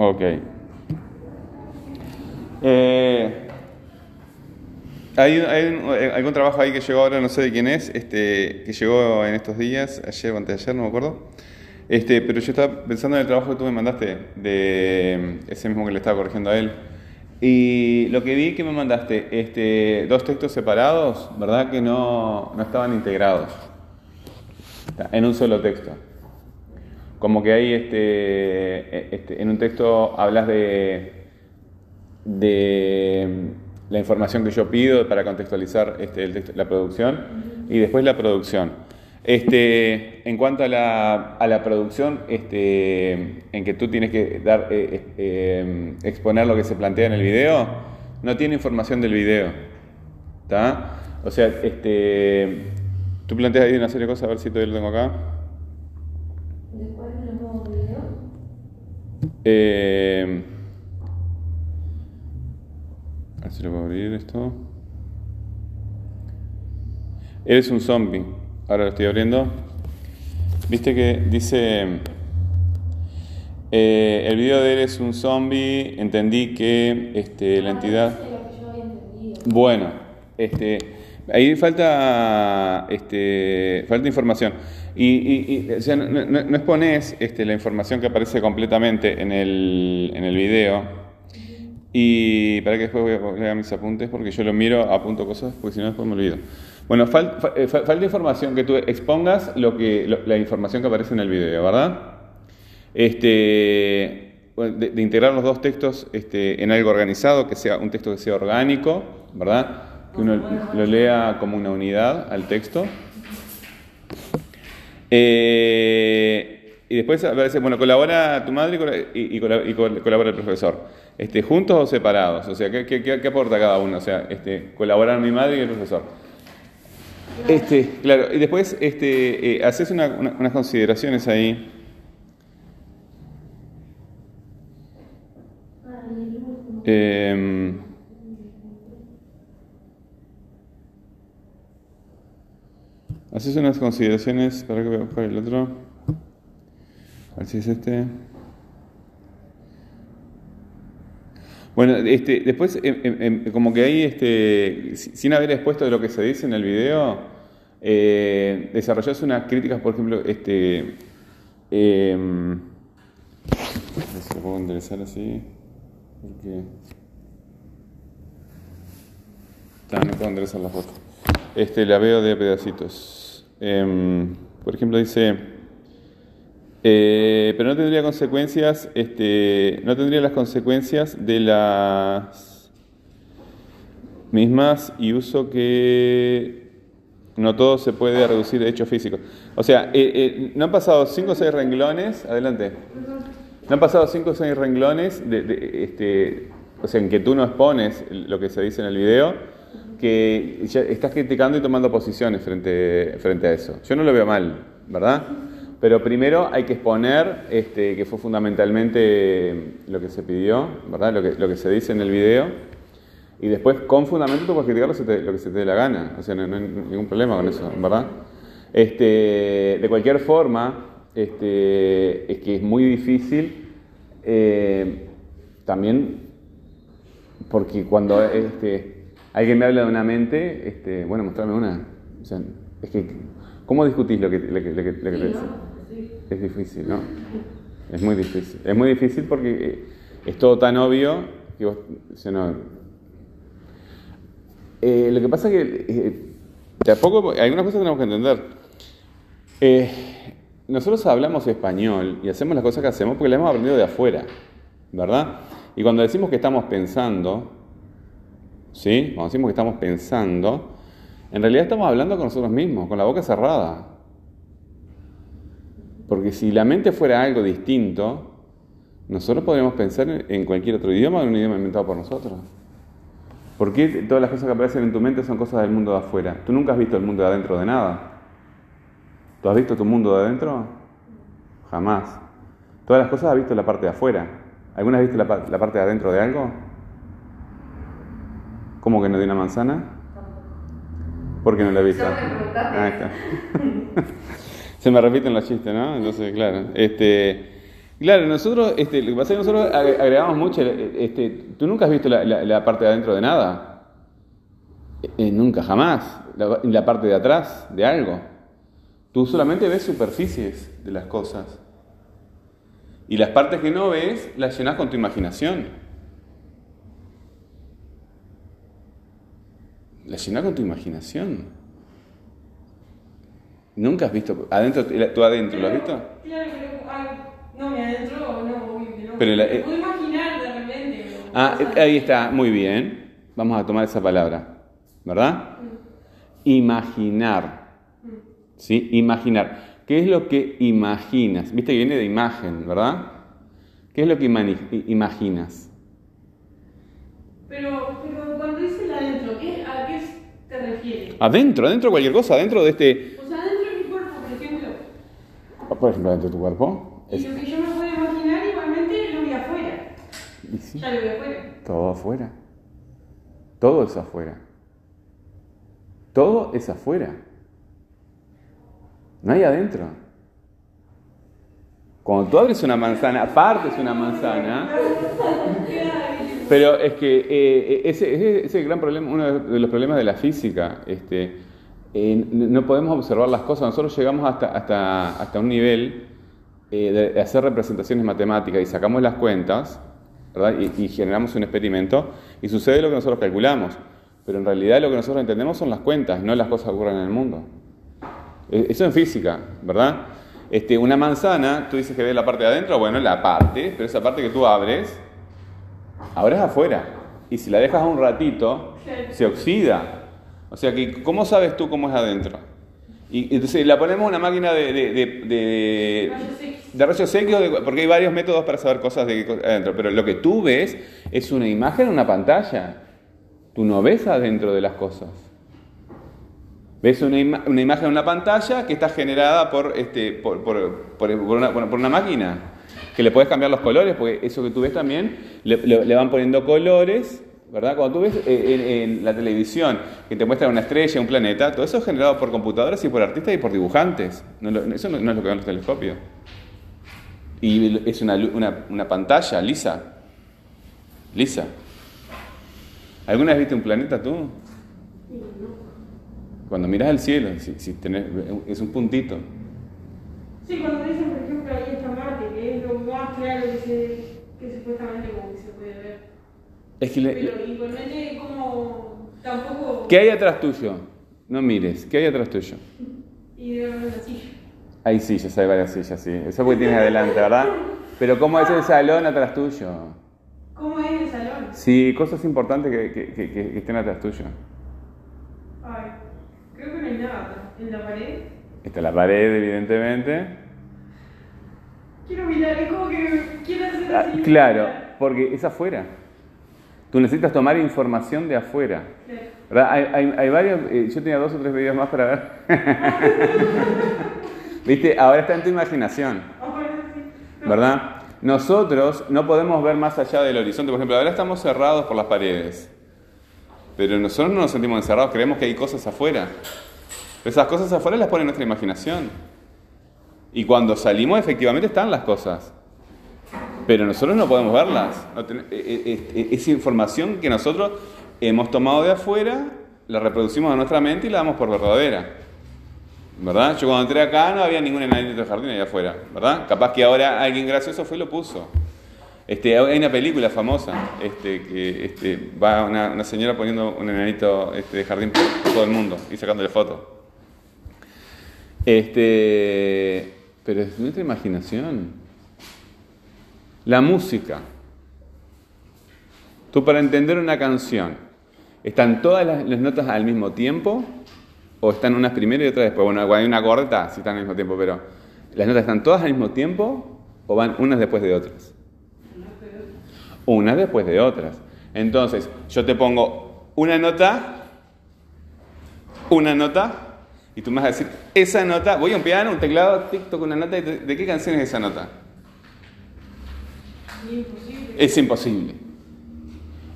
Ok. Eh, hay, hay eh, algún trabajo ahí que llegó ahora, no sé de quién es, este, que llegó en estos días, ayer o antes no me acuerdo. Este, pero yo estaba pensando en el trabajo que tú me mandaste, de ese mismo que le estaba corrigiendo a él. Y lo que vi que me mandaste, este, dos textos separados, ¿verdad? Que no estaban integrados en un solo texto. Como que hay este, este, en un texto hablas de, de la información que yo pido para contextualizar este, la producción y después la producción. Este, en cuanto a la, a la producción, este, en que tú tienes que dar, eh, eh, exponer lo que se plantea en el video, no tiene información del video. O sea, este, tú planteas ahí una serie de cosas, a ver si todavía lo tengo acá. Después de los nuevos videos, Eh, a ver si lo puedo abrir esto. Eres un zombie. Ahora lo estoy abriendo. Viste que dice. eh, el video de Eres un zombie. Entendí que este, la entidad. Había entendido. Bueno, este, ahí falta, este, falta información. Y, y- y, o sea, no, expones este, la información que aparece completamente en el, en el video. Y para que después voy a mis apuntes, porque yo lo miro, apunto cosas, porque si no después me olvido. Bueno, fal- fa- eh, fa- falta información, que tú expongas lo que, lo- la información que aparece en el video, ¿verdad? Este, de, de integrar los dos textos este, en algo organizado, que sea un texto que sea orgánico, ¿verdad? Que uno lo lea como una unidad al texto. Eh, y después bueno, colabora tu madre y, cola- y- y cola- y col- colabora el profesor. Este, ¿Juntos o separados? O sea, ¿qué, qué- qué- aporta cada uno? O sea, este, colaborar mi madre y el profesor. Este, claro, y después este, eh, haces una- una- unas consideraciones ahí. Em, haces unas consideraciones, para que voy a el otro. A ver si es este. Bueno, este, después, em, em, em, como que ahí, este, si- sin haber expuesto lo que se dice en el video, eh, desarrollas unas críticas, por ejemplo, este, ver si lo puedo enderezar así, porque... No puedo enderezar la foto. Este, la veo de pedacitos. Em, por ejemplo, dice... Eh, pero no tendría consecuencias, este, no tendría las consecuencias de las mismas y uso que no todo se puede reducir a hechos físicos. O sea, eh, eh, no han pasado cinco o seis renglones, adelante. No han pasado cinco o seis renglones, de, de, este, o sea, en que tú no expones lo que se dice en el video, que estás criticando y tomando posiciones frente, frente a eso. Yo no lo veo mal, ¿verdad? Pero primero hay que exponer, este, que fue fundamentalmente lo que se pidió, ¿verdad? Lo que, lo que se dice en el video. Y después, con fundamento, tú puedes criticar lo, que se te- dé la gana. O sea, no, no hay ningún problema con eso, ¿verdad? Este, de cualquier forma, este, es que es muy difícil eh, también, porque cuando este, alguien me habla de una mente, este, bueno, mostrame una. O sea, es que, ¿cómo discutís lo que, lo que, lo que- lo que te dice? Es difícil, ¿no? Es muy difícil. Es muy difícil porque eh, es todo tan obvio que vos, o sea, no- Eh, lo que pasa es que eh, de a poco, algunas cosas tenemos que entender. Eh, nosotros hablamos español y hacemos las cosas que hacemos porque las hemos aprendido de afuera, ¿verdad? Y cuando decimos que estamos pensando, ¿sí? Cuando decimos que estamos pensando, en realidad estamos hablando con nosotros mismos, con la boca cerrada. Porque si la mente fuera algo distinto, nosotros podríamos pensar en cualquier otro idioma en un idioma inventado por nosotros. ¿Por qué todas las cosas que aparecen en tu mente son cosas del mundo de afuera? Tú nunca has visto el mundo de adentro de nada. ¿Tú has visto tu mundo de adentro? Jamás. Todas las cosas has visto la parte de afuera. ¿Alguna vez viste la, la parte de adentro de algo? ¿Cómo que no de una manzana? ¿Por qué no la me preguntaste. Ah, está. Se me repiten los chistes, ¿no? Entonces, claro. Este, Claro, nosotros, este, lo que pasa es que nosotros ag- agregamos mucho, este, tú nunca has visto la, la- la parte de adentro de nada. Eh, nunca, jamás. La, la parte de atrás de algo. Tú solamente ves superficies de las cosas. Y las partes que no ves las llenas con tu imaginación. Las llenas con tu imaginación. Nunca has visto adentro, tú adentro, ¿lo has visto? Claro, pero. Ah, no, me adentro, no, que no. Pero la- Me puedo imaginar de repente. Ah, eh, ahí está, muy bien. Vamos a tomar esa palabra, ¿verdad? Imaginar. ¿Sí? Imaginar. ¿Qué es lo que imaginas? Viste que viene de imagen, ¿verdad? ¿Qué es lo que imaginas? Pero, pero cuando dice el adentro, ¿qué, ¿a qué Adentro, adentro de cualquier cosa, adentro de este... O sea, dentro de mi cuerpo, por ejemplo. Por ejemplo, dentro de tu cuerpo. Y lo que yo me puedo imaginar, igualmente lo vi afuera. Y sí, Ya lo vi afuera. todo afuera. Todo es afuera. Todo es afuera. No hay adentro. Cuando tú abres una manzana, partes una manzana, pero es que eh, ese, ese- ese es el gran problema, uno de los problemas de la física. Este, eh, no podemos observar las cosas. Nosotros llegamos hasta, hasta, hasta un nivel eh, de hacer representaciones matemáticas y sacamos las cuentas ¿verdad? Y, y generamos un experimento y sucede lo que nosotros calculamos. Pero en realidad lo que nosotros entendemos son las cuentas, no las cosas que ocurren en el mundo. Eh, Eso en física, ¿verdad? Este, una manzana, tú dices que ves la parte de adentro, bueno, la parte, pero esa parte que tú abres, abres afuera. Y si la dejas un ratito, se oxida. O sea que, ¿cómo sabes tú cómo es adentro? Y entonces la ponemos en una máquina de, de, de, Rayos X. porque hay varios métodos para saber cosas de adentro. Pero lo que tú ves es una imagen en una pantalla. Tú no ves adentro de las cosas. Ves una, ima- una imagen en una pantalla que está generada por, este, una máquina. Que le puedes cambiar los colores, porque eso que tú ves también, le, le- le van poniendo colores, ¿verdad? Cuando tú ves eh, en, en la televisión que te muestran una estrella, un planeta, todo eso es generado por computadoras y por artistas y por dibujantes. No eso no, no es lo que ven los telescopios. Y es una, una, una pantalla lisa. Lisa. ¿Alguna vez viste un planeta tú? Cuando miras al cielo, si, si tenés- es un puntito. Sí, cuando dicen, por ejemplo, ahí está Marte, que es lo más claro que, se, que supuestamente como que se puede ver. Es que le- Pero igualmente como tampoco... ¿Qué hay atrás tuyo? No mires, ¿qué hay atrás tuyo? Y de una silla. Hay sillas, hay varias sillas, sí. Eso porque tienes adelante, ¿verdad? Pero ¿cómo es el salón atrás tuyo? ¿Cómo es el salón? Sí, cosas importantes que, que- que- que- estén atrás tuyo. Ay, creo que no hay nada. ¿En la pared? Está la pared, evidentemente. Quiero mirar, es como que quiero hacer Ah, así. claro, porque es afuera. Tú necesitas tomar información de afuera. ¿Verdad? Hay, hay- hay varios, eh, yo tenía dos o tres videos más para ver. ¿Viste? Ahora está en tu imaginación. No. ¿verdad? Nosotros no podemos ver más allá del horizonte. Por ejemplo, ahora estamos cerrados por las paredes. Pero nosotros no nos sentimos encerrados, creemos que hay cosas afuera. Esas cosas afuera las pone nuestra imaginación. Y cuando salimos, efectivamente están las cosas. Pero nosotros no podemos verlas. Eh, eh, eh, Esa información que nosotros hemos tomado de afuera, la reproducimos en nuestra mente y la damos por verdadera. ¿Verdad? Yo cuando entré acá no había ningún enanito de jardín allá afuera. ¿Verdad? Capaz que ahora alguien gracioso fue y lo puso. Este, hay una película famosa este, que este, va una, una señora poniendo un enanito este, de jardín por todo el mundo y sacándole fotos. Este, pero es nuestra imaginación. La música. Tú para entender una canción, ¿están todas las, notas al mismo tiempo? ¿O están unas primero y otras después? Bueno, hay una corta, sí están al mismo tiempo, pero ¿las notas están todas al mismo tiempo o van unas después de otras? Unas después de otras. Entonces, yo te pongo una nota, una nota, y tú me vas a decir, esa nota, voy a un piano, un teclado, tic, una nota, te- ¿de qué canción es esa nota? Imposible. Es imposible.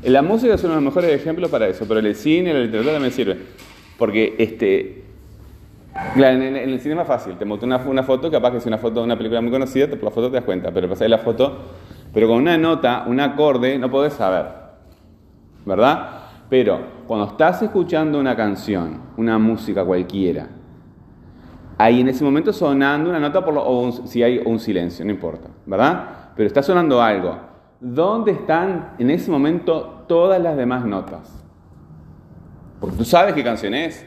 La música es uno de los mejores ejemplos para eso, pero el cine, la literatura también sirve. Porque este, en, en- en el cine es más fácil. Te monté una, una foto, capaz que es una foto de una película muy conocida, te- por la foto te das cuenta. Pero pasás la foto, pero con una nota, un acorde, no podés saber. ¿Verdad? Pero cuando estás escuchando una canción, una música cualquiera, hay en ese momento sonando una nota por lo- o si hay un silencio, no importa, ¿verdad? Pero está sonando algo. ¿Dónde están en ese momento todas las demás notas? Porque tú sabes qué canción es.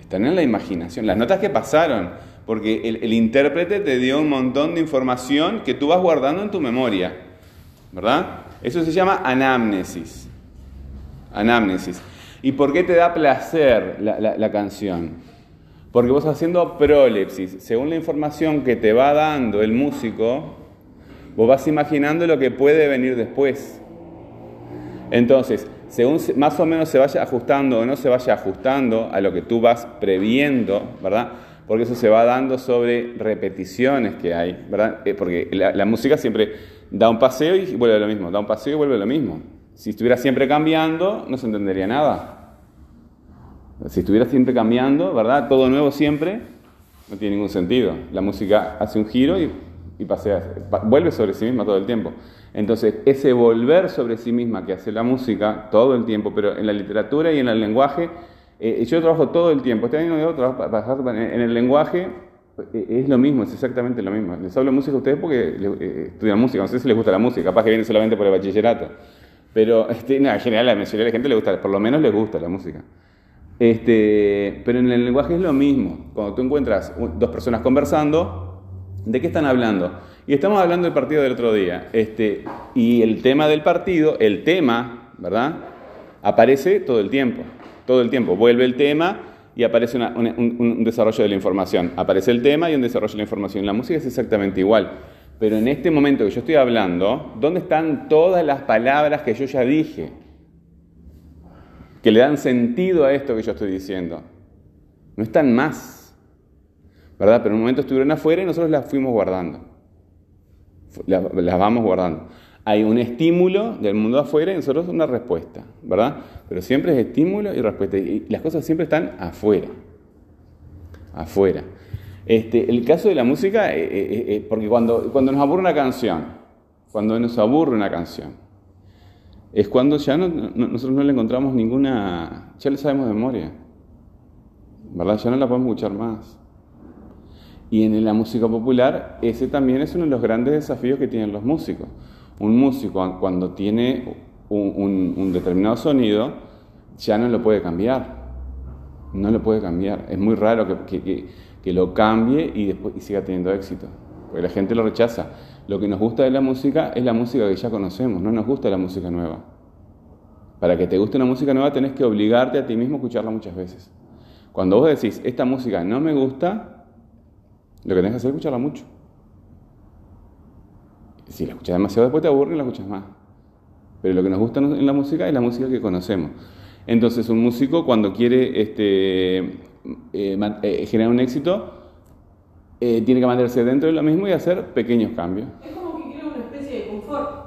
Están en la imaginación, las notas que pasaron, porque el, el intérprete te dio un montón de información que tú vas guardando en tu memoria, ¿verdad? Eso se llama anamnesis. Anamnesis. ¿Y por qué te da placer la, canción? Porque vos haciendo prolepsis, según la información que te va dando el músico, vos vas imaginando lo que puede venir después. Entonces, según se- más o menos se vaya ajustando o no se vaya ajustando a lo que tú vas previendo, ¿verdad? Porque eso se va dando sobre repeticiones que hay, ¿verdad? Eh, porque la música siempre da un paseo y vuelve lo mismo, da un paseo y vuelve lo mismo. Si estuviera siempre cambiando, no se entendería nada. Si estuviera siempre cambiando, ¿verdad? Todo nuevo siempre, no tiene ningún sentido. La música hace un giro y, pasea, pa- vuelve sobre sí misma todo el tiempo. Entonces, ese volver sobre sí misma que hace la música todo el tiempo, pero en la literatura y en el lenguaje, eh, yo trabajo todo el tiempo. Este año trabajo en el lenguaje, es lo mismo, es exactamente lo mismo. Les hablo música a ustedes porque eh, estudian música, no sé si les gusta la música, capaz que vienen solamente por el bachillerato. Pero este, en general la mayoría de la gente le gusta, por lo menos les gusta la música. Este, pero en el lenguaje es lo mismo. Cuando tú encuentras dos personas conversando, ¿de qué están hablando? Y estamos hablando del partido del otro día. Este, y el tema del partido, el tema, ¿verdad? Aparece todo el tiempo. Todo el tiempo. Vuelve el tema y aparece un, desarrollo de la información. Aparece el tema y un desarrollo de la información. La música es exactamente igual. Pero en este momento que yo estoy hablando, ¿dónde están todas las palabras que yo ya dije? que le dan sentido a esto que yo estoy diciendo. No están más, ¿verdad? Pero en un momento estuvieron afuera y nosotros las fuimos guardando. Las vamos guardando. Hay un estímulo del mundo afuera y nosotros una respuesta, ¿verdad? Pero siempre es estímulo y respuesta. Y las cosas siempre están afuera. Afuera. Este, el caso de la música, eh, eh, eh, porque cuando, cuando nos aburre una canción, cuando nos aburre una canción, es cuando ya no- no- nosotros no le encontramos ninguna, ya le sabemos de memoria, ¿verdad? Ya no la podemos escuchar más. Y en la música popular, ese también es uno de los grandes desafíos que tienen los músicos. Un músico cuando tiene un, determinado sonido, ya no lo puede cambiar. No lo puede cambiar. Es muy raro que, que- que- que lo cambie y después y siga teniendo éxito. Porque la gente lo rechaza. Lo que nos gusta de la música es la música que ya conocemos, no nos gusta la música nueva. Para que te guste una música nueva tenés que obligarte a ti mismo a escucharla muchas veces. Cuando vos decís, esta música no me gusta, lo que tenés que hacer es escucharla mucho. Si la escuchas demasiado después te aburre y la escuchas más. Pero lo que nos gusta en la música es la música que conocemos. Entonces un músico cuando quiere este, eh, eh, generar un éxito, eh, tiene que mantenerse dentro de lo mismo y hacer pequeños cambios. Es como que crea una especie de confort.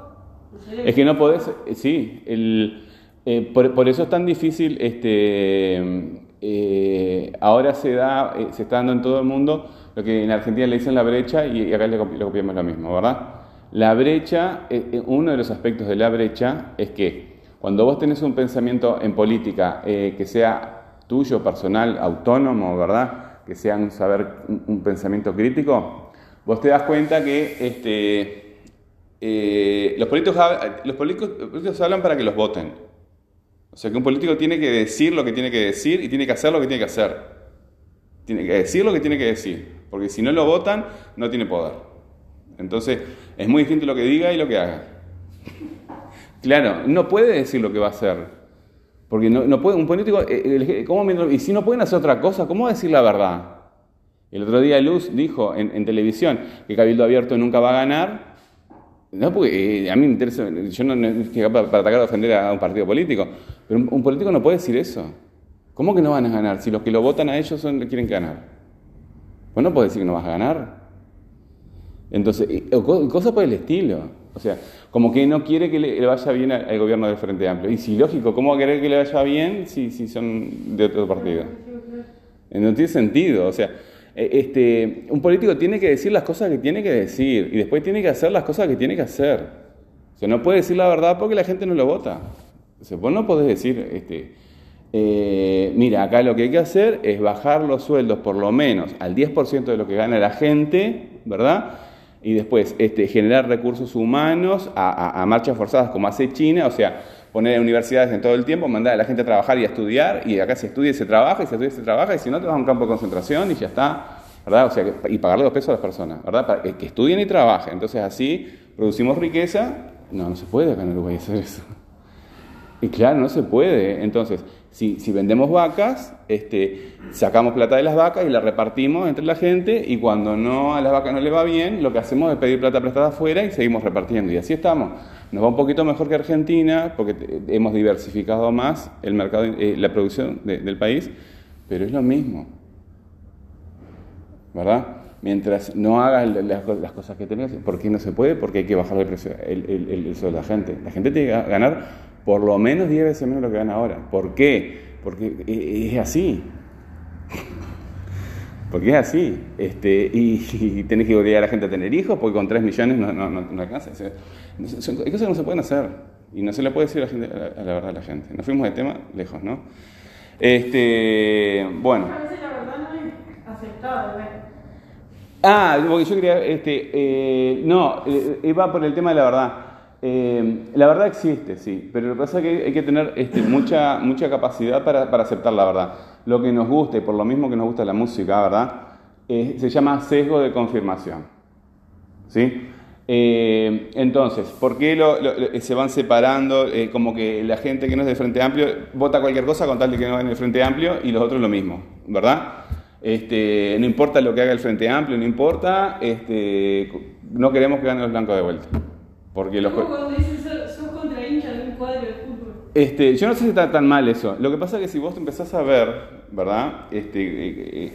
Es que no podés, eh, sí, el, eh, por, por eso es tan difícil, este, eh, ahora se da, eh, se está dando en todo el mundo lo que en Argentina le dicen la brecha y, acá le, le copiamos lo mismo, ¿verdad? La brecha, eh, eh, uno de los aspectos de la brecha es que cuando vos tenés un pensamiento en política eh, que sea tuyo, personal, autónomo, ¿verdad? Que sea un saber, un, pensamiento crítico, vos te das cuenta que este, los políticos hablan para que los voten. O sea que un político tiene que decir lo que tiene que decir y tiene que hacer lo que tiene que hacer. Tiene que decir lo que tiene que decir. Porque si no lo votan, no tiene poder. Entonces, es muy distinto lo que diga y lo que haga. Claro, no puede decir lo que va a hacer. Porque no, puede, un político, eh, eh, ¿cómo y si no pueden hacer otra cosa, ¿cómo va a decir la verdad? El otro día Luz dijo en, televisión que Cabildo Abierto nunca va a ganar. No, porque eh, a mí me interesa, yo no, no estoy para, atacar o ofender a un partido político, pero un, político no puede decir eso. ¿Cómo que no van a ganar si los que lo votan a ellos son, quieren ganar? Pues no puedes decir que no vas a ganar. Entonces, cosas por el estilo. O sea, como que no quiere que le, vaya bien al, al gobierno del Frente Amplio. Y si, lógico, ¿cómo va a querer que le vaya bien si, si son de otro partido? Eh, No tiene sentido. O sea, eh, este, un político tiene que decir las cosas que tiene que decir y después tiene que hacer las cosas que tiene que hacer. O sea, no puede decir la verdad porque la gente no lo vota. O sea, vos no podés decir, este, eh, mira, acá lo que hay que hacer es bajar los sueldos por lo menos al 10% de lo que gana la gente, ¿verdad? Y después este, generar recursos humanos a, marchas forzadas como hace China, o sea, poner universidades en todo el tiempo, mandar a la gente a trabajar y a estudiar, y acá se estudia y se trabaja, y se estudia y se trabaja, y si no te vas a un campo de concentración y ya está, ¿verdad? O sea, y pagarle dos pesos a las personas, ¿verdad? Para que, que estudien y trabajen. Entonces así producimos riqueza. No, no se puede acá en Uruguay hacer eso. Y claro, no se puede. Entonces, si, vendemos vacas, este, sacamos plata de las vacas y la repartimos entre la gente y cuando no a las vacas no le va bien, lo que hacemos es pedir plata prestada afuera y seguimos repartiendo. Y así estamos. Nos va un poquito mejor que Argentina porque hemos diversificado más el mercado, eh, la producción de- del país, pero es lo mismo. ¿Verdad? Mientras no hagas las, cosas que tengas, ¿por qué no se puede? Porque hay que bajar el precio, el, el, el- el sueldo de la gente. La gente tiene que ganar por lo menos 10 veces menos de lo que gana ahora. ¿Por qué? Porque e- es así. Porque es así. Este, y, y tenés que obligar a la gente a tener hijos porque con 3 millones no, no, no, no alcanza. O sea, son- hay cosas que no se pueden hacer. Y no se le puede decir a la, gente, a la- a la verdad a la gente. Nos fuimos de tema lejos, ¿no? Este, bueno. A veces la verdad no es aceptada, ¿ves? Ah, porque yo quería, este, eh, no, eh, va por el tema de la verdad. Eh, la verdad existe, sí, pero lo que pasa es que hay que tener este, mucha, mucha capacidad para, para aceptar la verdad. Lo que nos gusta, y por lo mismo que nos gusta la música, ¿verdad? Se llama sesgo de confirmación. ¿Sí? Eh, entonces, ¿por qué se van separando? Eh, como que la gente que no es del Frente Amplio vota cualquier cosa con tal de que no es del Frente Amplio y los otros lo mismo, ¿verdad? Este, no importa lo que haga el Frente Amplio, no importa, este, no queremos que ganen los blancos de vuelta. Porque los, cuando dicen sos, sos contra hincha de un cuadro de fútbol. este, yo no sé si está tan mal eso. Lo que pasa es que si vos te empezás a ver, ¿verdad? Este, eh, eh,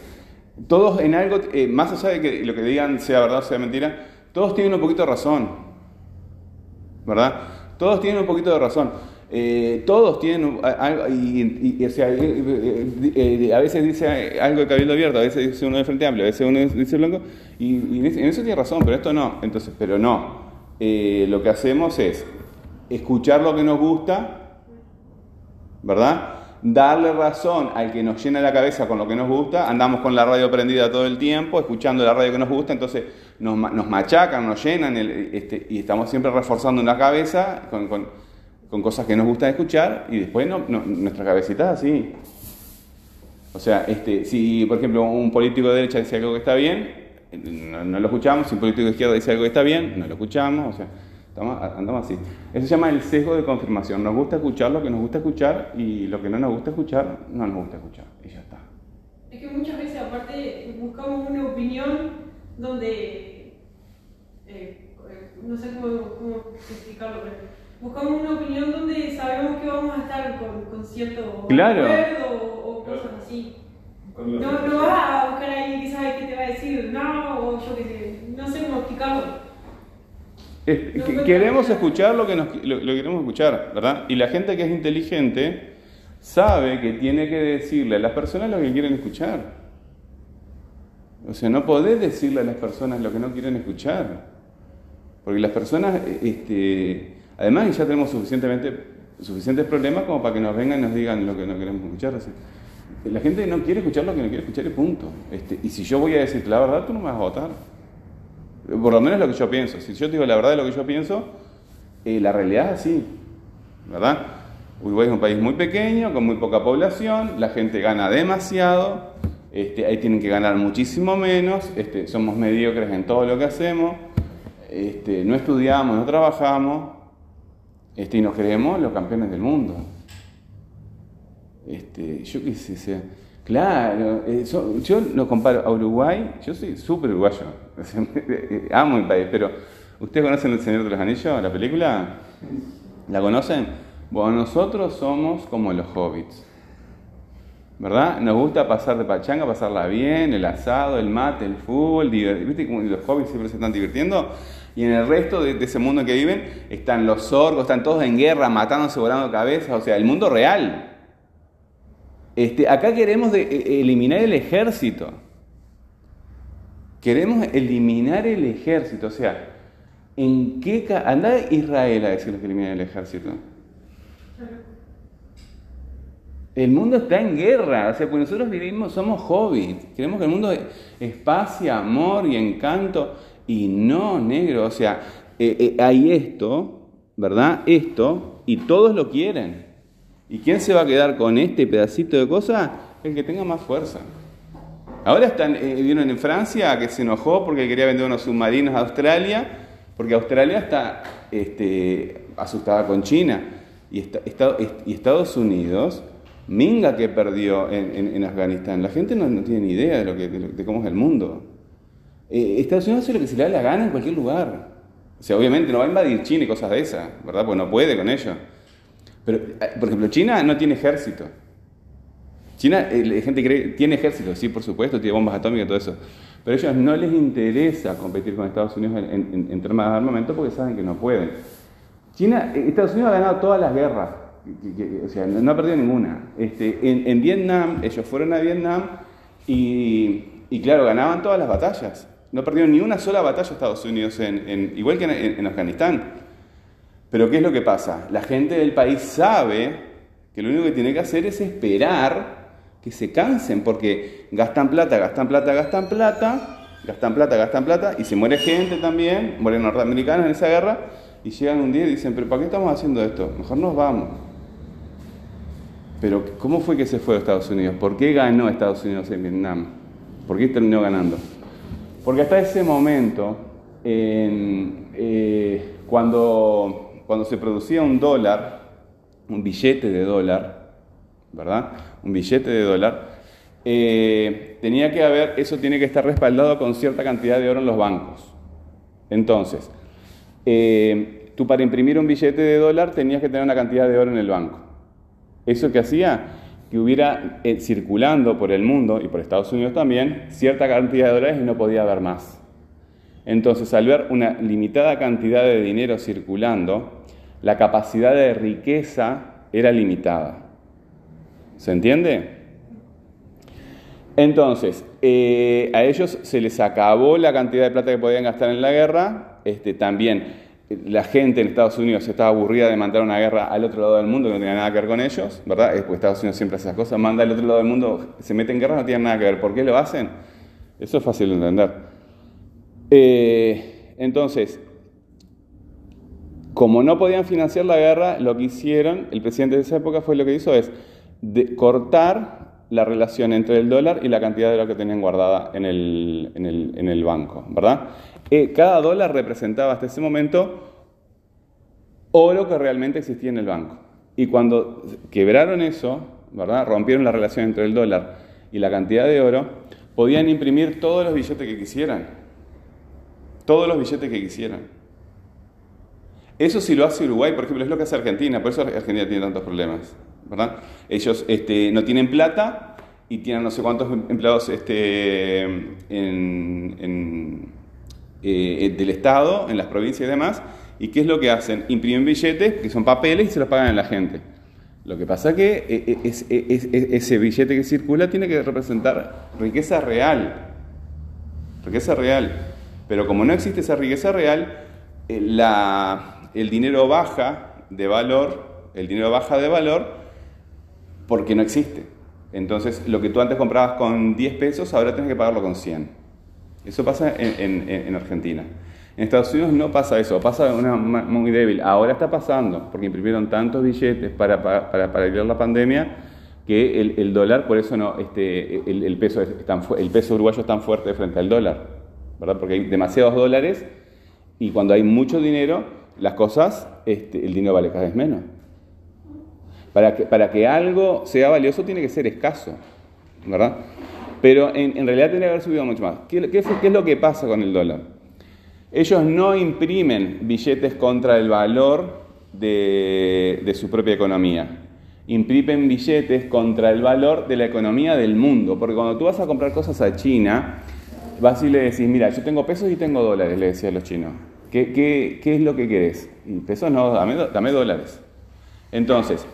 todos en algo, eh, más allá de que lo que digan sea verdad o sea mentira, todos tienen un poquito de razón, ¿verdad? Todos tienen un poquito de razón. Eh, todos tienen algo, y, y- y, o sea, eh, a veces dice algo de cabildo abierto, a veces dice uno de frente amplio, a veces uno dice blanco, y, en eso tiene razón, pero esto no. Entonces, pero no. Eh, lo que hacemos es escuchar lo que nos gusta, ¿verdad? Darle razón al que nos llena la cabeza con lo que nos gusta, andamos con la radio prendida todo el tiempo, escuchando la radio que nos gusta, entonces nos, nos machacan, nos llenan el- este, y estamos siempre reforzando una cabeza con, con- con cosas que nos gusta escuchar y después no, no- nuestra cabecita así. O sea, este, si por ejemplo un político de derecha dice algo que está bien, no, no lo escuchamos, si un político de izquierda dice algo que está bien, no lo escuchamos, o sea, estamos, andamos así. Eso se llama el sesgo de confirmación. Nos gusta escuchar lo que nos gusta escuchar y lo que no nos gusta escuchar, no nos gusta escuchar. Y ya está. Es que muchas veces, aparte, buscamos una opinión donde. eh, eh, no sé cómo, cómo explicarlo, pero. Buscamos una opinión donde sabemos que vamos a estar con, con cierto Claro. acuerdo o, o cosas así. No, no vas a buscar a alguien que sabe qué te va a decir, no, o yo qué sé, no sé cómo explicarlo. Es- No que- fue queremos escuchar lo que, nos, lo, lo que queremos escuchar, ¿verdad? Y la gente que es inteligente sabe que tiene que decirle a las personas lo que quieren escuchar. O sea, no podés decirle a las personas lo que no quieren escuchar. Porque las personas, eh, este, además ya tenemos suficientemente, suficientes problemas como para que nos vengan y nos digan lo que no queremos escuchar. Así. La gente no quiere escuchar lo que no quiere escuchar y punto. Este, y si yo voy a decirte la verdad, tú no me vas a votar. Por lo menos lo que yo pienso. Si yo te digo la verdad de lo que yo pienso, eh, la realidad es así, ¿verdad? Uruguay es un país muy pequeño, con muy poca población, la gente gana demasiado, este, ahí tienen que ganar muchísimo menos, este, somos mediocres en todo lo que hacemos, este, no estudiamos, no trabajamos, este, y nos creemos los campeones del mundo. Este, yo qué sé, claro, eh, yo lo comparo a Uruguay, yo soy súper uruguayo, amo mi país, pero ¿ustedes conocen El Señor de los Anillos, la película? ¿La conocen? Bueno, nosotros somos como los hobbits. ¿verdad? Nos gusta pasar de pachanga, pasarla bien, el asado, el mate, el fútbol, ¿viste cómo los jóvenes siempre se están divirtiendo? Y en el resto de, de ese mundo que viven están los orcos, están todos en guerra, matándose, volando cabezas, o sea, el mundo real. Este, acá queremos e- eliminar el ejército. Queremos eliminar el ejército, o sea, ¿en qué anda Israel a decirles que eliminen el ejército? El mundo está en guerra, o sea, pues nosotros vivimos, somos hobbits, queremos que el mundo es paz y amor y encanto, y no negro, o sea, eh, eh, hay esto, ¿verdad? Esto, y todos lo quieren. ¿Y quién se va a quedar con este pedacito de cosa? El que tenga más fuerza. Ahora están, eh, vieron en Francia que se enojó porque quería vender unos submarinos a Australia, porque Australia está este, asustada con China. Y, Estados Unidos, minga que perdió en, en- Afganistán. La gente no, no tiene ni idea de, lo que, de, lo- de cómo es el mundo. Eh, Estados Unidos hace lo que se le da la gana en cualquier lugar. O sea, obviamente no va a invadir China y cosas de esas, ¿verdad? Porque no puede con ello. Pero, eh, por ejemplo, China no tiene ejército. China, eh, la gente cree, tiene ejército, sí, por supuesto, tiene bombas atómicas y todo eso. Pero a ellos no les interesa competir con Estados Unidos en, en, temas de armamento porque saben que no pueden. China, eh, Estados Unidos ha ganado todas las guerras, o sea, no, ha perdido ninguna. Este, en, Vietnam, ellos fueron a Vietnam y, y, claro, ganaban todas las batallas. No perdieron ni una sola batalla Estados Unidos, en, igual que en Afganistán. Pero ¿qué es lo que pasa? La gente del país sabe que lo único que tiene que hacer es esperar que se cansen, porque gastan plata, gastan plata, gastan plata, gastan plata, gastan plata, y se muere gente también, mueren norteamericanos en esa guerra, y llegan un día y dicen, pero ¿para qué estamos haciendo esto? Mejor nos vamos. Pero ¿cómo fue que se fue a Estados Unidos? ¿Por qué ganó Estados Unidos en Vietnam? ¿Por qué terminó ganando? Porque hasta ese momento, en, eh, cuando, cuando se producía un dólar, un billete de dólar, ¿verdad? Un billete de dólar, eh, tenía que haber, eso tiene que estar respaldado con cierta cantidad de oro en los bancos. Entonces, eh, tú para imprimir un billete de dólar tenías que tener una cantidad de oro en el banco. ¿Eso que hacía? Que hubiera eh, circulando por el mundo y por Estados Unidos también cierta cantidad de dólares y no podía haber más. Entonces, al ver una limitada cantidad de dinero circulando, la capacidad de riqueza era limitada. ¿Se entiende? Entonces, eh, a ellos se les acabó la cantidad de plata que podían gastar en la guerra. Este, también eh, la gente en Estados Unidos estaba aburrida de mandar una guerra al otro lado del mundo que no tenía nada que ver con ellos, ¿verdad? Porque Estados Unidos siempre hace esas cosas, manda al otro lado del mundo, se mete en guerra, no tiene nada que ver. ¿Por qué lo hacen? Eso es fácil de entender. Eh, entonces, como no podían financiar la guerra, lo que hicieron, el presidente de esa época fue lo que hizo es cortar la relación entre el dólar y la cantidad de lo que tenían guardada en el banco, ¿verdad? Eh, cada dólar representaba hasta ese momento oro que realmente existía en el banco. Y cuando quebraron eso, ¿verdad? Rompieron la relación entre el dólar y la cantidad de oro, podían imprimir todos los billetes que quisieran. Todos los billetes que quisieran. Eso sí lo hace Uruguay, por ejemplo, es lo que hace Argentina, por eso Argentina tiene tantos problemas, ¿verdad? Ellos este, no tienen plata y tienen no sé cuántos empleados este, en, en, eh, del Estado, en las provincias y demás, ¿y qué es lo que hacen? Imprimen billetes, que son papeles, y se los pagan a la gente. Lo que pasa que eh, es, es, ese billete que circula tiene que representar riqueza real, riqueza real. Pero como no existe esa riqueza real, eh, el dinero baja de valor, el dinero baja de valor porque no existe. Entonces, lo que tú antes comprabas con 10 pesos, ahora tienes que pagarlo con 100. Eso pasa en, en, en Argentina. En Estados Unidos no pasa eso, pasa una muy débil. Ahora está pasando, porque imprimieron tantos billetes para, para, para, la pandemia, que el, dólar, por eso no, este, el, peso el peso uruguayo es tan fuerte frente al dólar, Porque hay demasiados dólares y cuando hay mucho dinero, las cosas, este, el dinero vale cada vez menos. Para que, para que algo sea valioso tiene que ser escaso, ¿verdad? Pero en, en realidad tendría que haber subido mucho más. ¿Qué, qué, ¿Qué es lo que pasa con el dólar? Ellos no imprimen billetes contra el valor de, de, su propia economía. imprimen billetes contra el valor de la economía del mundo. Porque cuando tú vas a comprar cosas a China, vas y le decís, mira, yo tengo pesos y tengo dólares, le decía a los chinos. ¿Qué, qué, qué es lo que querés? Y pesos no, dame, dame dólares. Entonces,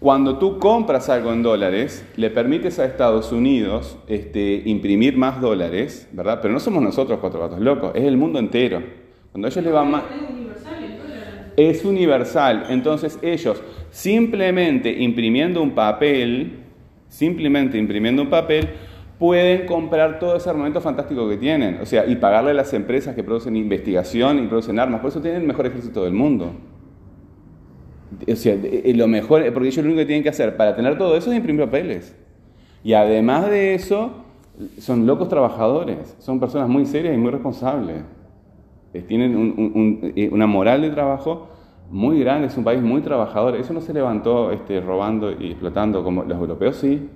cuando tú compras algo en dólares, le permites a Estados Unidos este, imprimir más dólares, ¿verdad? Pero no somos nosotros cuatro gatos locos, es el mundo entero. Cuando ellos le van más... Universal. Es universal. Entonces ellos, simplemente imprimiendo un papel, simplemente imprimiendo un papel, pueden comprar todo ese armamento fantástico que tienen. O sea, y pagarle a las empresas que producen investigación y producen armas. Por eso tienen el mejor ejército del mundo. O sea, eh, lo mejor, porque ellos lo único que tienen que hacer para tener todo eso es imprimir papeles. Y además de eso, son locos trabajadores, son personas muy serias y muy responsables. Eh, Tienen eh, una moral de trabajo muy grande, es un país muy trabajador. Eso no se levantó este, robando y explotando como los europeos, sí.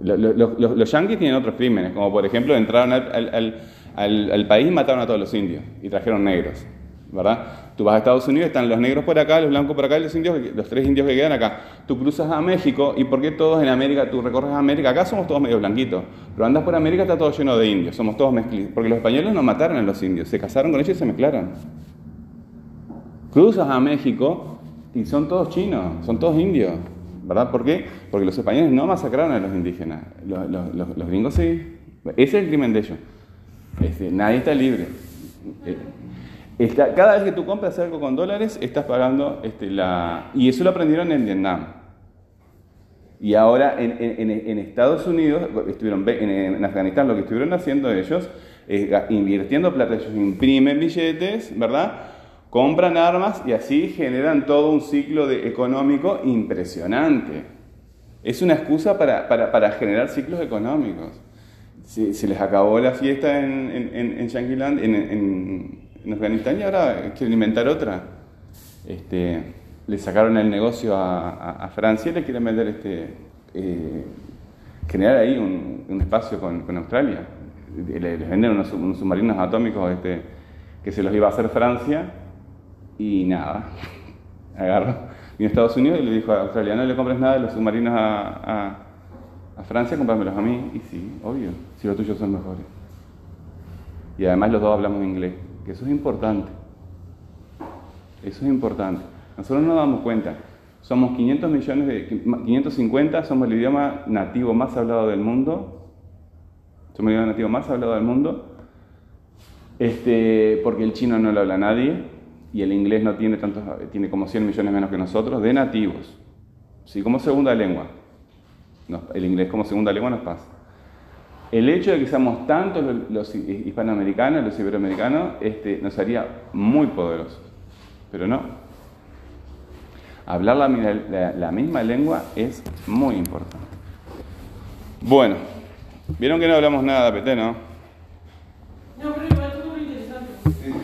Lo- lo- lo- los, yanquis tienen otros crímenes, como por ejemplo entraron al, país y mataron a todos los indios y trajeron negros, ¿verdad? Tú vas a Estados Unidos, están los negros por acá, los blancos por acá los indios, los tres indios que quedan acá. Tú cruzas a México y ¿por qué todos en América, tú recorres América? Acá somos todos medio blanquitos, pero andas por América está todo lleno de indios, somos todos mezclidos, porque los españoles no mataron a los indios, se casaron con ellos y se mezclaron. Cruzas a México y son todos chinos, son todos indios, ¿verdad? ¿Por qué? Porque los españoles no masacraron a los indígenas, los, los- los- los gringos sí. Ese es el crimen de ellos. Este, nadie está libre. Eh, está- cada vez que tú compras algo con dólares, estás pagando este, la... Y eso lo aprendieron en Vietnam. Y ahora en, en- en- Estados Unidos, estuvieron, en, en Afganistán, lo que estuvieron haciendo ellos es invirtiendo plata, ellos imprimen billetes, ¿verdad? Compran armas y así generan todo un ciclo de, económico impresionante. Es una excusa para, para- generar ciclos económicos. Se, les acabó la fiesta en, en, en, en en, en- Afganistán y ahora quieren inventar otra. Este, le sacaron el negocio a, a- Francia y le quieren vender este, eh, generar ahí un, un espacio con, con Australia. Le- Les venden unos, unos submarinos atómicos este, que se los iba a hacer Francia y nada. Agarró. Vino a Estados Unidos y le dijo a Australia, no le compres nada de los submarinos a, Francia, cómpramelos a mí. Y sí, obvio, si los tuyos son mejores. Y además los dos hablamos inglés, que eso es importante. Eso es importante. Nosotros no nos damos cuenta. Somos 500 millones de 550, somos el idioma nativo más hablado del mundo. Somos el idioma nativo más hablado del mundo. Este, porque el chino no lo habla nadie y el inglés no tiene tantos, tiene como 100 millones menos que nosotros de nativos. Sí, como segunda lengua. El inglés como segunda lengua nos pasa. El hecho de que seamos tantos los, hispanoamericanos, los iberoamericanos, este, nos haría muy poderosos. Pero no. Hablar la, la- la misma lengua es muy importante. Bueno, vieron que no hablamos nada de APT, ¿no?